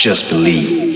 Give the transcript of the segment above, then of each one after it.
Just believe.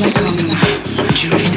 like um, I'm.